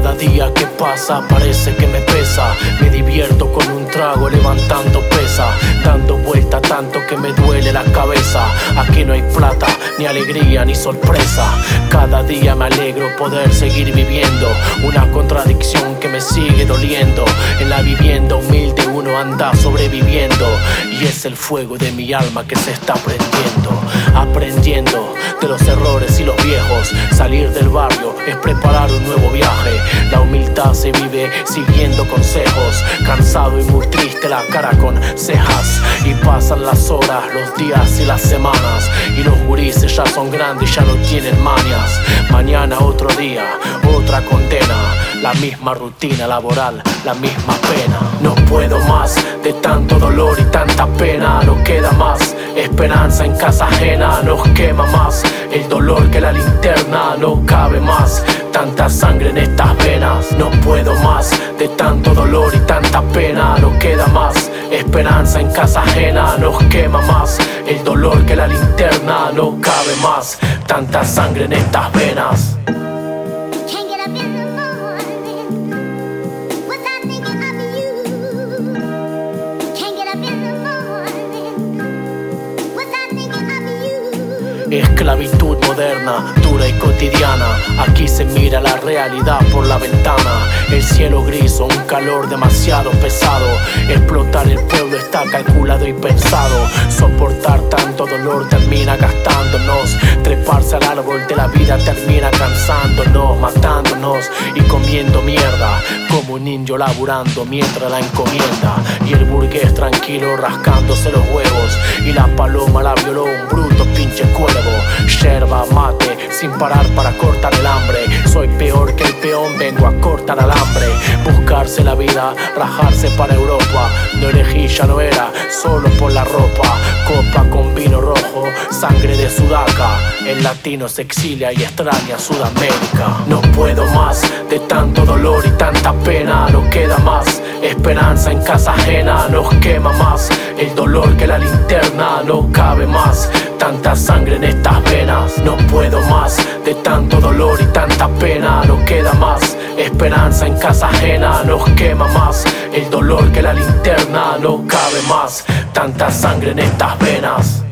día que pasa parece que me pesa. Me divierto con un trago levantando pesa. Dando vuelta tanto que me duele la cabeza. Aquí no hay plata, ni alegría, ni sorpresa. Cada día me alegro poder seguir viviendo. Una contradicción que me sigue doliendo. En la vivienda humilde uno anda sobreviviendo. Y es el fuego de mi alma que se está prendiendo. Aprendiendo de los errores y los viejos. Salir del barrio es preparar un nuevo viaje. La humildad se vive siguiendo consejos. Cansado y muy triste, la cara con cejas. Y pasan las horas, los días y las semanas. Y los gurises ya son grandes y ya no tienen manias. Mañana otro día, otra condena. La misma rutina laboral, la misma pena. No puedo más de tanto dolor y tanta pena. No queda más esperanza en casa la linterna. No cabe más tanta sangre en estas venas. No puedo más de tanto dolor y tanta pena. No queda más esperanza en casa ajena. Nos quema más el dolor que la linterna. No cabe más tanta sangre en estas venas. Esclavitud moderna, dura y cotidiana. Aquí se mira la realidad por la ventana. El cielo gris o un calor demasiado pesado. Explotar el pueblo está calculado y pensado. Soportar tanto dolor termina gastándonos. Treparse al árbol de la vida termina cansándonos, matándonos y comiendo mierda. Como un indio laburando mientras la encomienda. Y el burgués tranquilo rascándose los huevos. Y la paloma la violó un bruto sin parar para cortar el hambre. Soy peor que el peón, vengo a cortar alambre. Buscarse la vida, rajarse para Europa. No elegí, ya no era, solo por la ropa. Copa con vino rojo, sangre de sudaca. El latino se exilia y extraña Sudamérica. No puedo más de tanto dolor y tanta pena. No queda más esperanza en casa ajena. Nos quema más el dolor que la linterna. No cabe más tanta sangre en estas venas. No puedo más de tanto dolor y tanta pena. No queda más esperanza en casa ajena. Nos quema más el dolor que la linterna. No cabe más tanta sangre en estas venas.